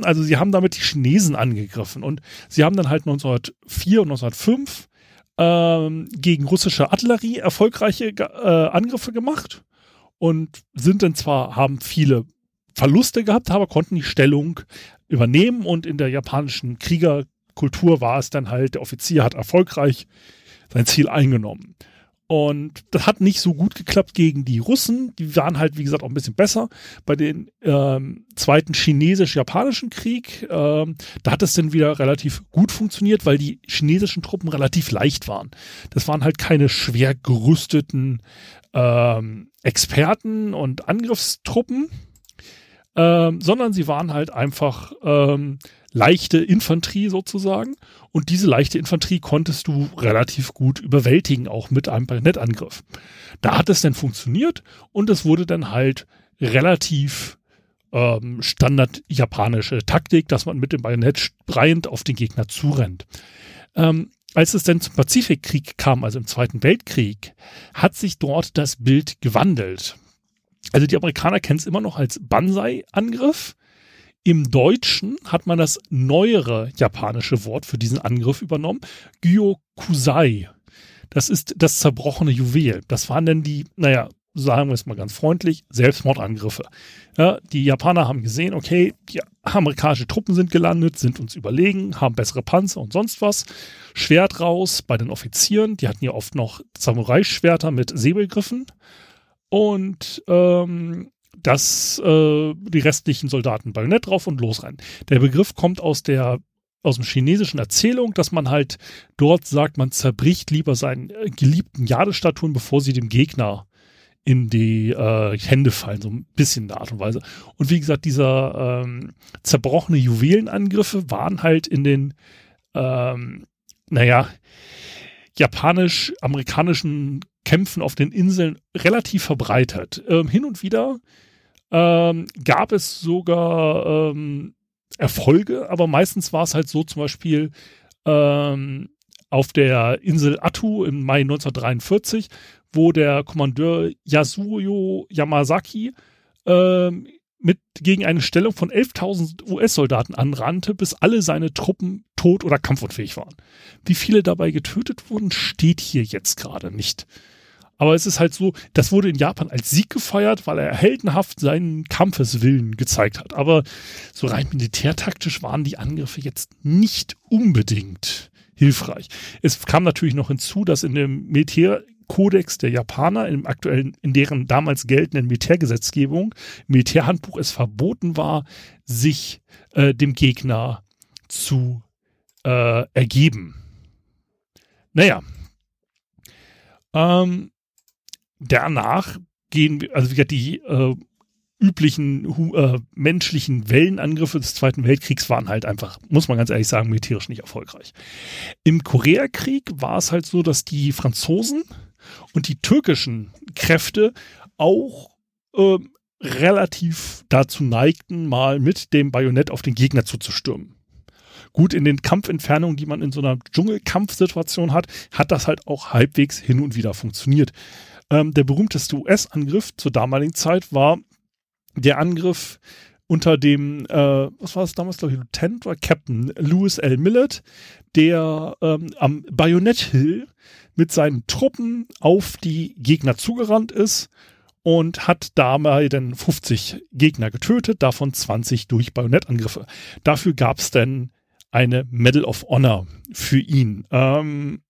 Also sie haben damit die Chinesen angegriffen und sie haben dann halt 1904 und 1905 ähm, gegen russische Artillerie erfolgreiche äh, Angriffe gemacht und sind dann zwar, haben viele Verluste gehabt, aber konnten die Stellung übernehmen und in der japanischen Kriegerkultur war es dann halt, der Offizier hat erfolgreich sein Ziel eingenommen. Und das hat nicht so gut geklappt gegen die Russen. Die waren halt, wie gesagt, auch ein bisschen besser. Bei den ähm, zweiten chinesisch-japanischen Krieg, ähm, da hat es dann wieder relativ gut funktioniert, weil die chinesischen Truppen relativ leicht waren. Das waren halt keine schwer gerüsteten ähm, Experten und Angriffstruppen, ähm, sondern sie waren halt einfach ähm, leichte Infanterie sozusagen. Und diese leichte Infanterie konntest du relativ gut überwältigen, auch mit einem Bajonettangriff. Da hat es dann funktioniert und es wurde dann halt relativ ähm, standard japanische Taktik, dass man mit dem Bajonett spreiend auf den Gegner zurennt. Ähm, als es dann zum Pazifikkrieg kam, also im Zweiten Weltkrieg, hat sich dort das Bild gewandelt. Also die Amerikaner kennen es immer noch als Banzai-Angriff. Im Deutschen hat man das neuere japanische Wort für diesen Angriff übernommen, Gyokusai. Das ist das zerbrochene Juwel. Das waren dann die, naja, sagen wir es mal ganz freundlich, Selbstmordangriffe. Ja, die Japaner haben gesehen, okay, die amerikanische Truppen sind gelandet, sind uns überlegen, haben bessere Panzer und sonst was. Schwert raus bei den Offizieren, die hatten ja oft noch Samurai-Schwerter mit Säbelgriffen. Und ähm, dass äh, die restlichen Soldaten Bajonett drauf und losrennen. Der Begriff kommt aus der aus dem chinesischen Erzählung, dass man halt dort sagt, man zerbricht lieber seinen äh, geliebten Jadestatuen, bevor sie dem Gegner in die äh, Hände fallen, so ein bisschen in der Art und Weise. Und wie gesagt, dieser ähm, zerbrochene Juwelenangriffe waren halt in den, ähm, naja, japanisch-amerikanischen Kämpfen auf den Inseln relativ verbreitet. Ähm, hin und wieder ähm, gab es sogar ähm, Erfolge, aber meistens war es halt so zum Beispiel ähm, auf der Insel Attu im Mai 1943, wo der Kommandeur Yasuyo Yamazaki ähm, mit gegen eine Stellung von 11.000 US-Soldaten anrannte, bis alle seine Truppen tot oder kampfunfähig waren. Wie viele dabei getötet wurden, steht hier jetzt gerade nicht. Aber es ist halt so, das wurde in Japan als Sieg gefeiert, weil er heldenhaft seinen Kampfeswillen gezeigt hat. Aber so rein militärtaktisch waren die Angriffe jetzt nicht unbedingt hilfreich. Es kam natürlich noch hinzu, dass in dem Militärkodex der Japaner, im aktuellen, in deren damals geltenden Militärgesetzgebung, Militärhandbuch es verboten war, sich äh, dem Gegner zu äh, ergeben. Naja. Ähm, danach gehen wir, also wie gesagt, die äh, üblichen äh, menschlichen Wellenangriffe des Zweiten Weltkriegs waren halt einfach, muss man ganz ehrlich sagen, militärisch nicht erfolgreich. Im Koreakrieg war es halt so, dass die Franzosen und die türkischen Kräfte auch äh, relativ dazu neigten, mal mit dem Bajonett auf den Gegner zuzustürmen. Gut, in den Kampfentfernungen, die man in so einer Dschungelkampfsituation hat, hat das halt auch halbwegs hin und wieder funktioniert. Ähm, der berühmteste US-Angriff zur damaligen Zeit war der Angriff unter dem, äh, was war es damals, glaube ich, Lieutenant oder Captain Lewis L. Millett, der ähm, am Bayonet Hill mit seinen Truppen auf die Gegner zugerannt ist und hat dabei dann 50 Gegner getötet, davon 20 durch Bajonettangriffe. Dafür gab es dann eine Medal of Honor für ihn. Ähm,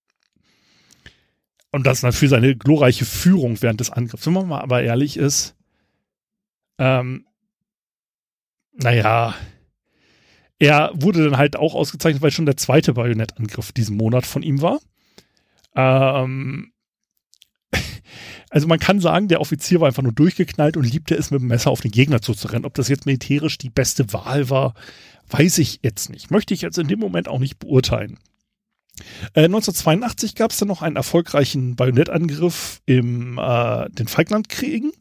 und das für seine glorreiche Führung während des Angriffs. Wenn man mal aber ehrlich ist, ähm, naja, er wurde dann halt auch ausgezeichnet, weil schon der zweite Bajonettangriff diesen Monat von ihm war. Ähm, also man kann sagen, der Offizier war einfach nur durchgeknallt und liebte es, mit dem Messer auf den Gegner zuzurennen. Ob das jetzt militärisch die beste Wahl war, weiß ich jetzt nicht. Möchte ich jetzt in dem Moment auch nicht beurteilen. Äh, 1982 gab es dann noch einen erfolgreichen Bajonettangriff im äh, den Falklandkriegen.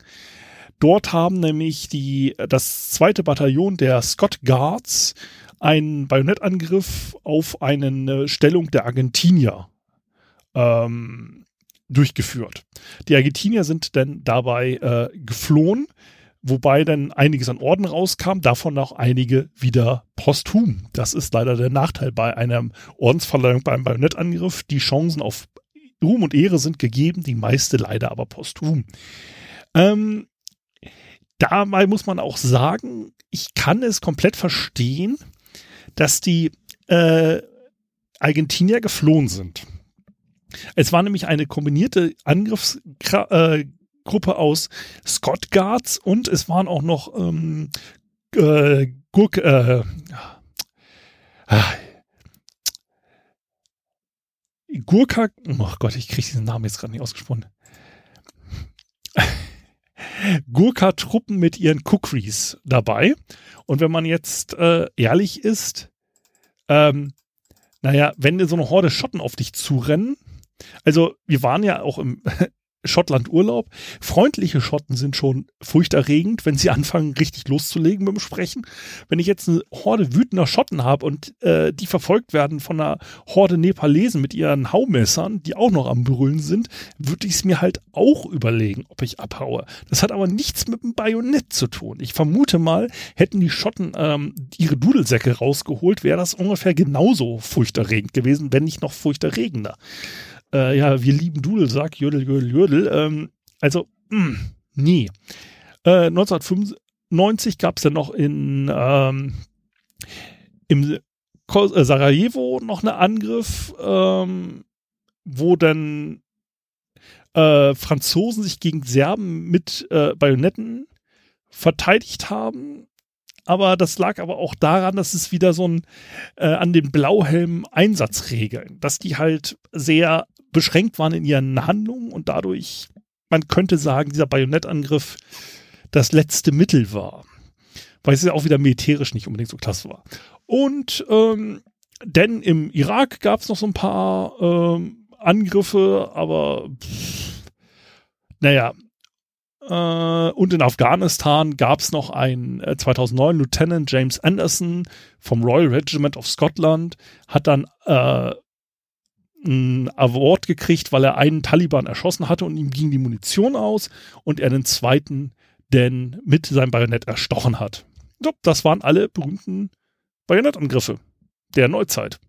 Dort haben nämlich die, das zweite Bataillon der Scott Guards einen Bajonettangriff auf eine Stellung der Argentinier ähm, durchgeführt. Die Argentinier sind dann dabei äh, geflohen, wobei dann einiges an Orden rauskam, davon auch einige wieder posthum. Das ist leider der Nachteil bei einer Ordensverleihung beim Bajonettangriff. Die Chancen auf Ruhm und Ehre sind gegeben, die meiste leider aber posthum. Ähm, dabei muss man auch sagen, ich kann es komplett verstehen, dass die äh, Argentinier geflohen sind. Es war nämlich eine kombinierte Angriffsgruppe äh, aus Scott Guards und es waren auch noch ähm, äh, Gurk, äh, äh, Gurka, oh Gott, ich kriege diesen Namen jetzt gerade nicht ausgesprochen. Gurka-Truppen mit ihren Kukris dabei. Und wenn man jetzt äh, ehrlich ist, ähm, naja, wenn so eine Horde Schotten auf dich zurennen, also wir waren ja auch im Schottland Urlaub. Freundliche Schotten sind schon furchterregend, wenn sie anfangen, richtig loszulegen beim Sprechen. Wenn ich jetzt eine Horde wütender Schotten habe und äh, die verfolgt werden von einer Horde Nepalesen mit ihren Haumessern, die auch noch am Brüllen sind, würde ich es mir halt auch überlegen, ob ich abhaue. Das hat aber nichts mit dem Bajonett zu tun. Ich vermute mal, hätten die Schotten ähm, ihre Dudelsäcke rausgeholt, wäre das ungefähr genauso furchterregend gewesen, wenn nicht noch furchterregender äh, ja, wir lieben Dudelsack, Jödel, Jödel, Jödel. Ähm, also, mh, hm, nie. Äh, 1995 gab es dann noch in ähm, im äh, Sarajevo noch einen Angriff, ähm, wo dann äh, Franzosen sich gegen Serben mit äh, Bajonetten verteidigt haben aber das lag aber auch daran, dass es wieder so ein äh, an den Blauhelm Einsatzregeln, dass die halt sehr beschränkt waren in ihren Handlungen und dadurch, man könnte sagen, dieser Bajonettangriff das letzte Mittel war. Weil es ja auch wieder militärisch nicht unbedingt so klasse war. Und ähm, denn im Irak gab es noch so ein paar ähm, Angriffe, aber pff, naja, äh, und in Afghanistan gab es noch einen äh, 2009 Lieutenant James Anderson vom Royal Regiment of Scotland, hat dann äh, ein Award gekriegt, weil er einen Taliban erschossen hatte und ihm ging die Munition aus und er den zweiten denn mit seinem Bajonett erstochen hat. So, das waren alle berühmten Bajonettangriffe der Neuzeit.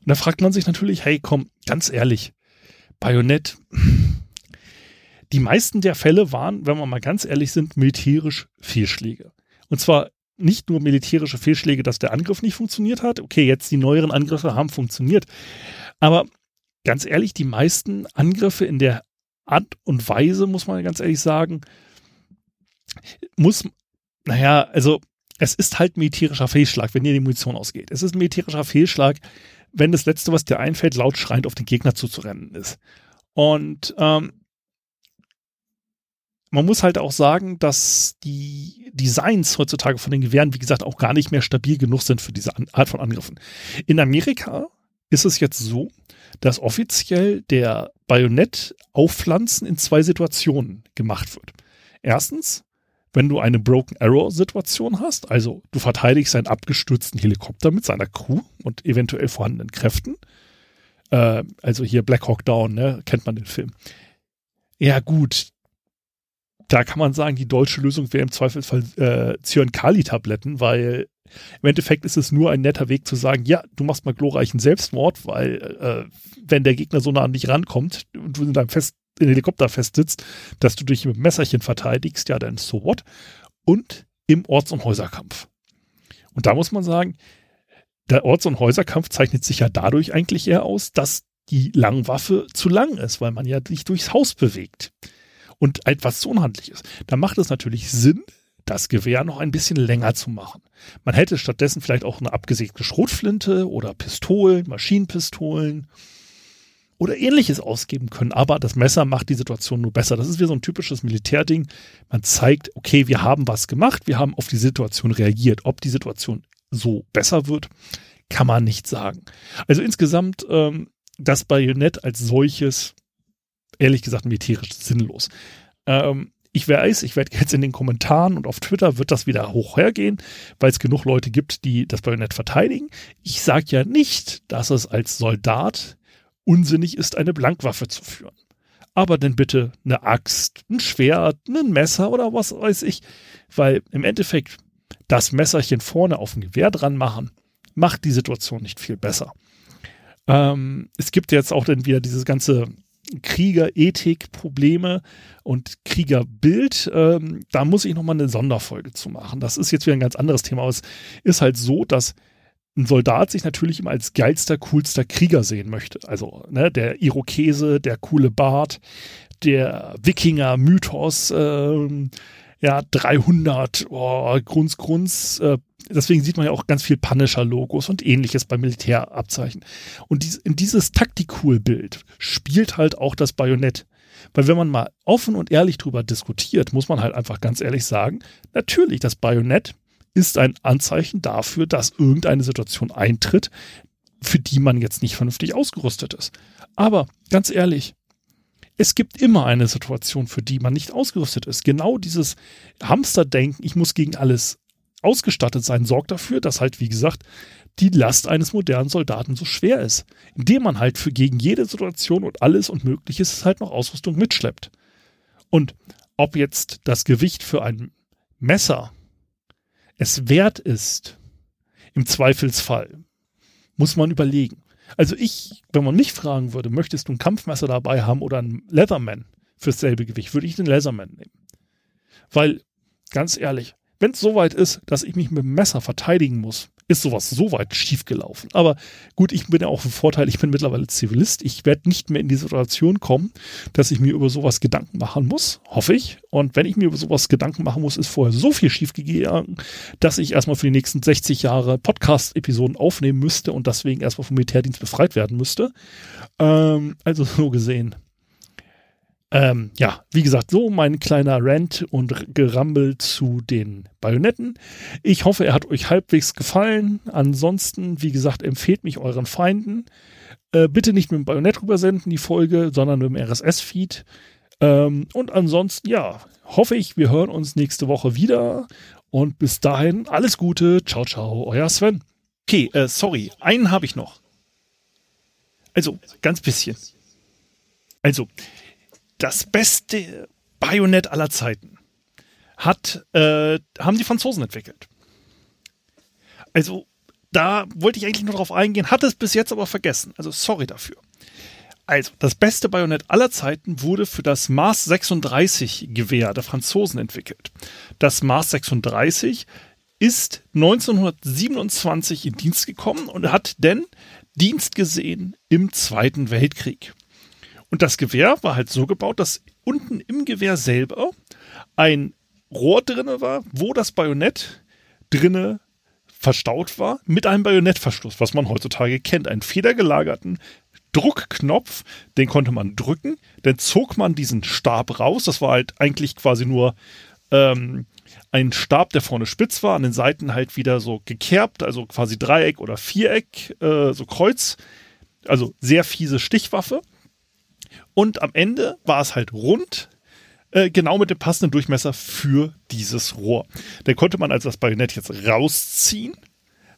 Und da fragt man sich natürlich, hey, komm, ganz ehrlich, Bajonett, die meisten der Fälle waren, wenn wir mal ganz ehrlich sind, militärisch Fehlschläge. Und zwar nicht nur militärische Fehlschläge, dass der Angriff nicht funktioniert hat. Okay, jetzt die neueren Angriffe haben funktioniert. Aber ganz ehrlich, die meisten Angriffe in der Art und Weise, muss man ganz ehrlich sagen, muss, naja, also es ist halt militärischer Fehlschlag, wenn dir die Munition ausgeht. Es ist ein militärischer Fehlschlag, wenn das Letzte, was dir einfällt, laut schreiend auf den Gegner zuzurennen ist. Und ähm, man muss halt auch sagen, dass die Designs heutzutage von den Gewehren, wie gesagt, auch gar nicht mehr stabil genug sind für diese Art von Angriffen. In Amerika ist es jetzt so, dass offiziell der Bajonett aufpflanzen in zwei Situationen gemacht wird. Erstens, wenn du eine Broken Arrow Situation hast, also du verteidigst einen abgestürzten Helikopter mit seiner Crew und eventuell vorhandenen Kräften. Äh, also hier Black Hawk Down, ne, kennt man den Film. Ja gut, da kann man sagen, die deutsche Lösung wäre im Zweifelsfall äh, Zyankali-Tabletten, weil im Endeffekt ist es nur ein netter Weg zu sagen, ja, du machst mal glorreichen Selbstmord, weil äh, wenn der Gegner so nah an dich rankommt und du in deinem Fest, in Helikopter festsitzt, dass du dich mit Messerchen verteidigst, ja, dann so what. Und im Orts- und Häuserkampf. Und da muss man sagen, der Orts- und Häuserkampf zeichnet sich ja dadurch eigentlich eher aus, dass die Langwaffe zu lang ist, weil man ja sich durchs Haus bewegt und etwas zu unhandlich ist, dann macht es natürlich Sinn, das Gewehr noch ein bisschen länger zu machen. Man hätte stattdessen vielleicht auch eine abgesägte Schrotflinte oder Pistolen, Maschinenpistolen oder ähnliches ausgeben können. Aber das Messer macht die Situation nur besser. Das ist wie so ein typisches Militärding. Man zeigt, okay, wir haben was gemacht, wir haben auf die Situation reagiert. Ob die Situation so besser wird, kann man nicht sagen. Also insgesamt ähm, das Bajonett als solches ehrlich gesagt militärisch sinnlos. Ähm, ich weiß, ich werde jetzt in den Kommentaren und auf Twitter wird das wieder hoch hergehen, weil es genug Leute gibt, die das Bajonett verteidigen. Ich sage ja nicht, dass es als Soldat unsinnig ist, eine Blankwaffe zu führen. Aber dann bitte eine Axt, ein Schwert, ein Messer oder was weiß ich. Weil im Endeffekt das Messerchen vorne auf dem Gewehr dran machen, macht die Situation nicht viel besser. Ähm, es gibt jetzt auch dann wieder dieses ganze Kriegerethik-Probleme und Kriegerbild, ähm, da muss ich nochmal eine Sonderfolge zu machen. Das ist jetzt wieder ein ganz anderes Thema, aber es ist halt so, dass ein Soldat sich natürlich immer als geilster, coolster Krieger sehen möchte. Also ne, der Irokese, der coole Bart, der Wikinger-Mythos, äh, ja, 300, oh, Grunz, Grunz. Äh, deswegen sieht man ja auch ganz viel Punisher-Logos und ähnliches bei Militärabzeichen. Und dies, in dieses Taktikul-Bild spielt halt auch das Bajonett. Weil wenn man mal offen und ehrlich drüber diskutiert, muss man halt einfach ganz ehrlich sagen, natürlich, das Bajonett ist ein Anzeichen dafür, dass irgendeine Situation eintritt, für die man jetzt nicht vernünftig ausgerüstet ist. Aber ganz ehrlich, es gibt immer eine Situation, für die man nicht ausgerüstet ist. Genau dieses Hamsterdenken, ich muss gegen alles ausgestattet sein, sorgt dafür, dass halt, wie gesagt, die Last eines modernen Soldaten so schwer ist. Indem man halt für gegen jede Situation und alles und Mögliches halt noch Ausrüstung mitschleppt. Und ob jetzt das Gewicht für ein Messer es wert ist, im Zweifelsfall, muss man überlegen. Also ich, wenn man mich fragen würde, möchtest du ein Kampfmesser dabei haben oder ein Leatherman fürs selbe Gewicht, würde ich den Leatherman nehmen. Weil, ganz ehrlich, wenn es soweit ist, dass ich mich mit dem Messer verteidigen muss, ist sowas so weit schief gelaufen. Aber gut, ich bin ja auch ein Vorteil, ich bin mittlerweile Zivilist. Ich werde nicht mehr in die Situation kommen, dass ich mir über sowas Gedanken machen muss, hoffe ich. Und wenn ich mir über sowas Gedanken machen muss, ist vorher so viel schief gegangen, dass ich erstmal für die nächsten 60 Jahre Podcast-Episoden aufnehmen müsste und deswegen erstmal vom Militärdienst befreit werden müsste. Ähm, also so gesehen ähm, ja, wie gesagt, so mein kleiner Rant und Gerammel zu den Bajonetten. Ich hoffe, er hat euch halbwegs gefallen. Ansonsten, wie gesagt, empfehlt mich euren Feinden. Äh, bitte nicht mit dem Bajonett rübersenden, die Folge, sondern mit dem RSS-Feed. Ähm, und ansonsten, ja, hoffe ich, wir hören uns nächste Woche wieder. Und bis dahin, alles Gute. Ciao, ciao, euer Sven. Okay, äh, sorry, einen habe ich noch. Also, ganz bisschen. Also, das beste Bajonett aller Zeiten hat, äh, haben die Franzosen entwickelt. Also, da wollte ich eigentlich nur drauf eingehen, hatte es bis jetzt aber vergessen. Also, sorry dafür. Also, das beste Bajonett aller Zeiten wurde für das Mars 36 Gewehr der Franzosen entwickelt. Das Mars 36 ist 1927 in Dienst gekommen und hat denn Dienst gesehen im Zweiten Weltkrieg. Und das Gewehr war halt so gebaut, dass unten im Gewehr selber ein Rohr drinne war, wo das Bajonett drinne verstaut war, mit einem Bajonettverschluss, was man heutzutage kennt. Einen federgelagerten Druckknopf, den konnte man drücken, dann zog man diesen Stab raus. Das war halt eigentlich quasi nur ähm, ein Stab, der vorne spitz war, an den Seiten halt wieder so gekerbt, also quasi Dreieck oder Viereck, äh, so Kreuz. Also sehr fiese Stichwaffe. Und am Ende war es halt rund, äh, genau mit dem passenden Durchmesser für dieses Rohr. Dann konnte man also das Bajonett jetzt rausziehen,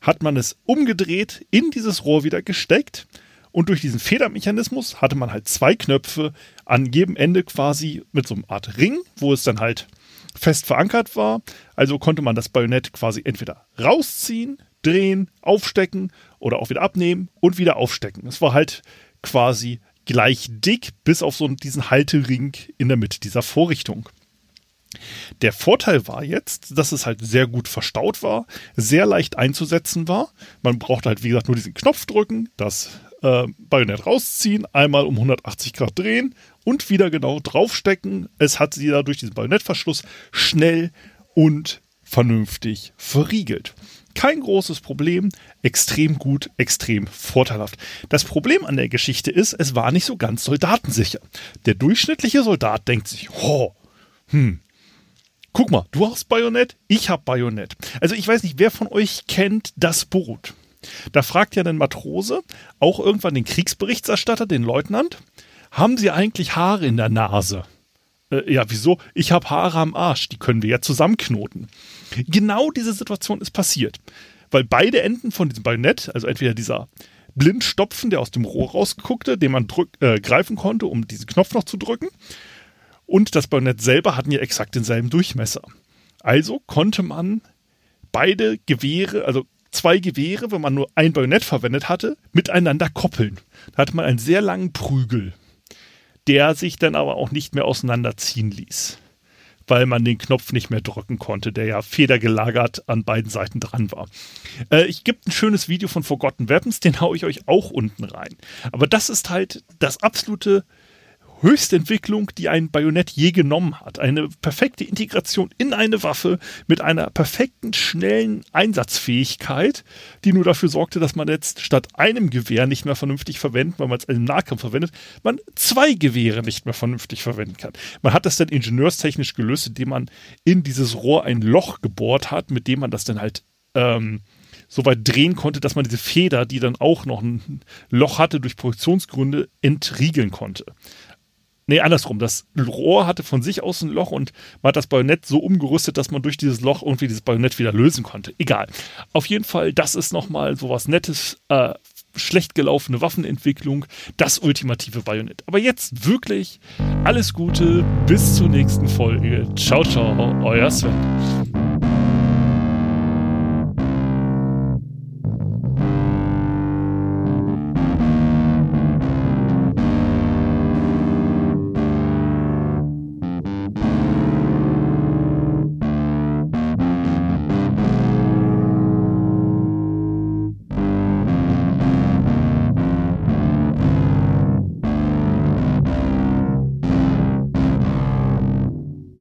hat man es umgedreht, in dieses Rohr wieder gesteckt und durch diesen Federmechanismus hatte man halt zwei Knöpfe an jedem Ende quasi mit so einer Art Ring, wo es dann halt fest verankert war. Also konnte man das Bajonett quasi entweder rausziehen, drehen, aufstecken oder auch wieder abnehmen und wieder aufstecken. Es war halt quasi gleich dick, bis auf so diesen Haltering in der Mitte dieser Vorrichtung. Der Vorteil war jetzt, dass es halt sehr gut verstaut war, sehr leicht einzusetzen war. Man brauchte halt, wie gesagt, nur diesen Knopf drücken, das äh, Bajonett rausziehen, einmal um 180 Grad drehen und wieder genau draufstecken. Es hat sie da durch diesen Bajonettverschluss schnell und vernünftig verriegelt. Kein großes Problem, extrem gut, extrem vorteilhaft. Das Problem an der Geschichte ist, es war nicht so ganz soldatensicher. Der durchschnittliche Soldat denkt sich, oh, hm, guck mal, du hast Bajonett, ich hab Bajonett. Also ich weiß nicht, wer von euch kennt das Boot? Da fragt ja ein Matrose auch irgendwann den Kriegsberichterstatter, den Leutnant, haben Sie eigentlich Haare in der Nase? Äh, ja, wieso? Ich habe Haare am Arsch, die können wir ja zusammenknoten. Genau diese Situation ist passiert. Weil beide Enden von diesem Bajonett, also entweder dieser Blindstopfen, der aus dem Rohr rausguckte, den man drück, äh, greifen konnte, um diesen Knopf noch zu drücken, und das Bajonett selber hatten ja exakt denselben Durchmesser. Also konnte man beide Gewehre, also zwei Gewehre, wenn man nur ein Bajonett verwendet hatte, miteinander koppeln. Da hatte man einen sehr langen Prügel, der sich dann aber auch nicht mehr auseinanderziehen ließ weil man den Knopf nicht mehr drücken konnte, der ja federgelagert an beiden Seiten dran war. Äh, ich gebe ein schönes Video von Forgotten Weapons, den haue ich euch auch unten rein. Aber das ist halt das absolute Höchstentwicklung, die ein Bajonett je genommen hat. Eine perfekte Integration in eine Waffe mit einer perfekten, schnellen Einsatzfähigkeit, die nur dafür sorgte, dass man jetzt statt einem Gewehr nicht mehr vernünftig verwenden, weil man es im Nahkampf verwendet, man zwei Gewehre nicht mehr vernünftig verwenden kann. Man hat das dann ingenieurstechnisch gelöst, indem man in dieses Rohr ein Loch gebohrt hat, mit dem man das dann halt ähm, so weit drehen konnte, dass man diese Feder, die dann auch noch ein Loch hatte durch Produktionsgründe, entriegeln konnte. Nee, andersrum. Das Rohr hatte von sich aus ein Loch und man hat das Bajonett so umgerüstet, dass man durch dieses Loch irgendwie dieses Bajonett wieder lösen konnte. Egal. Auf jeden Fall, das ist nochmal so was Nettes, äh, schlecht gelaufene Waffenentwicklung, das ultimative Bajonett. Aber jetzt wirklich alles Gute, bis zur nächsten Folge. Ciao, ciao, euer Sven.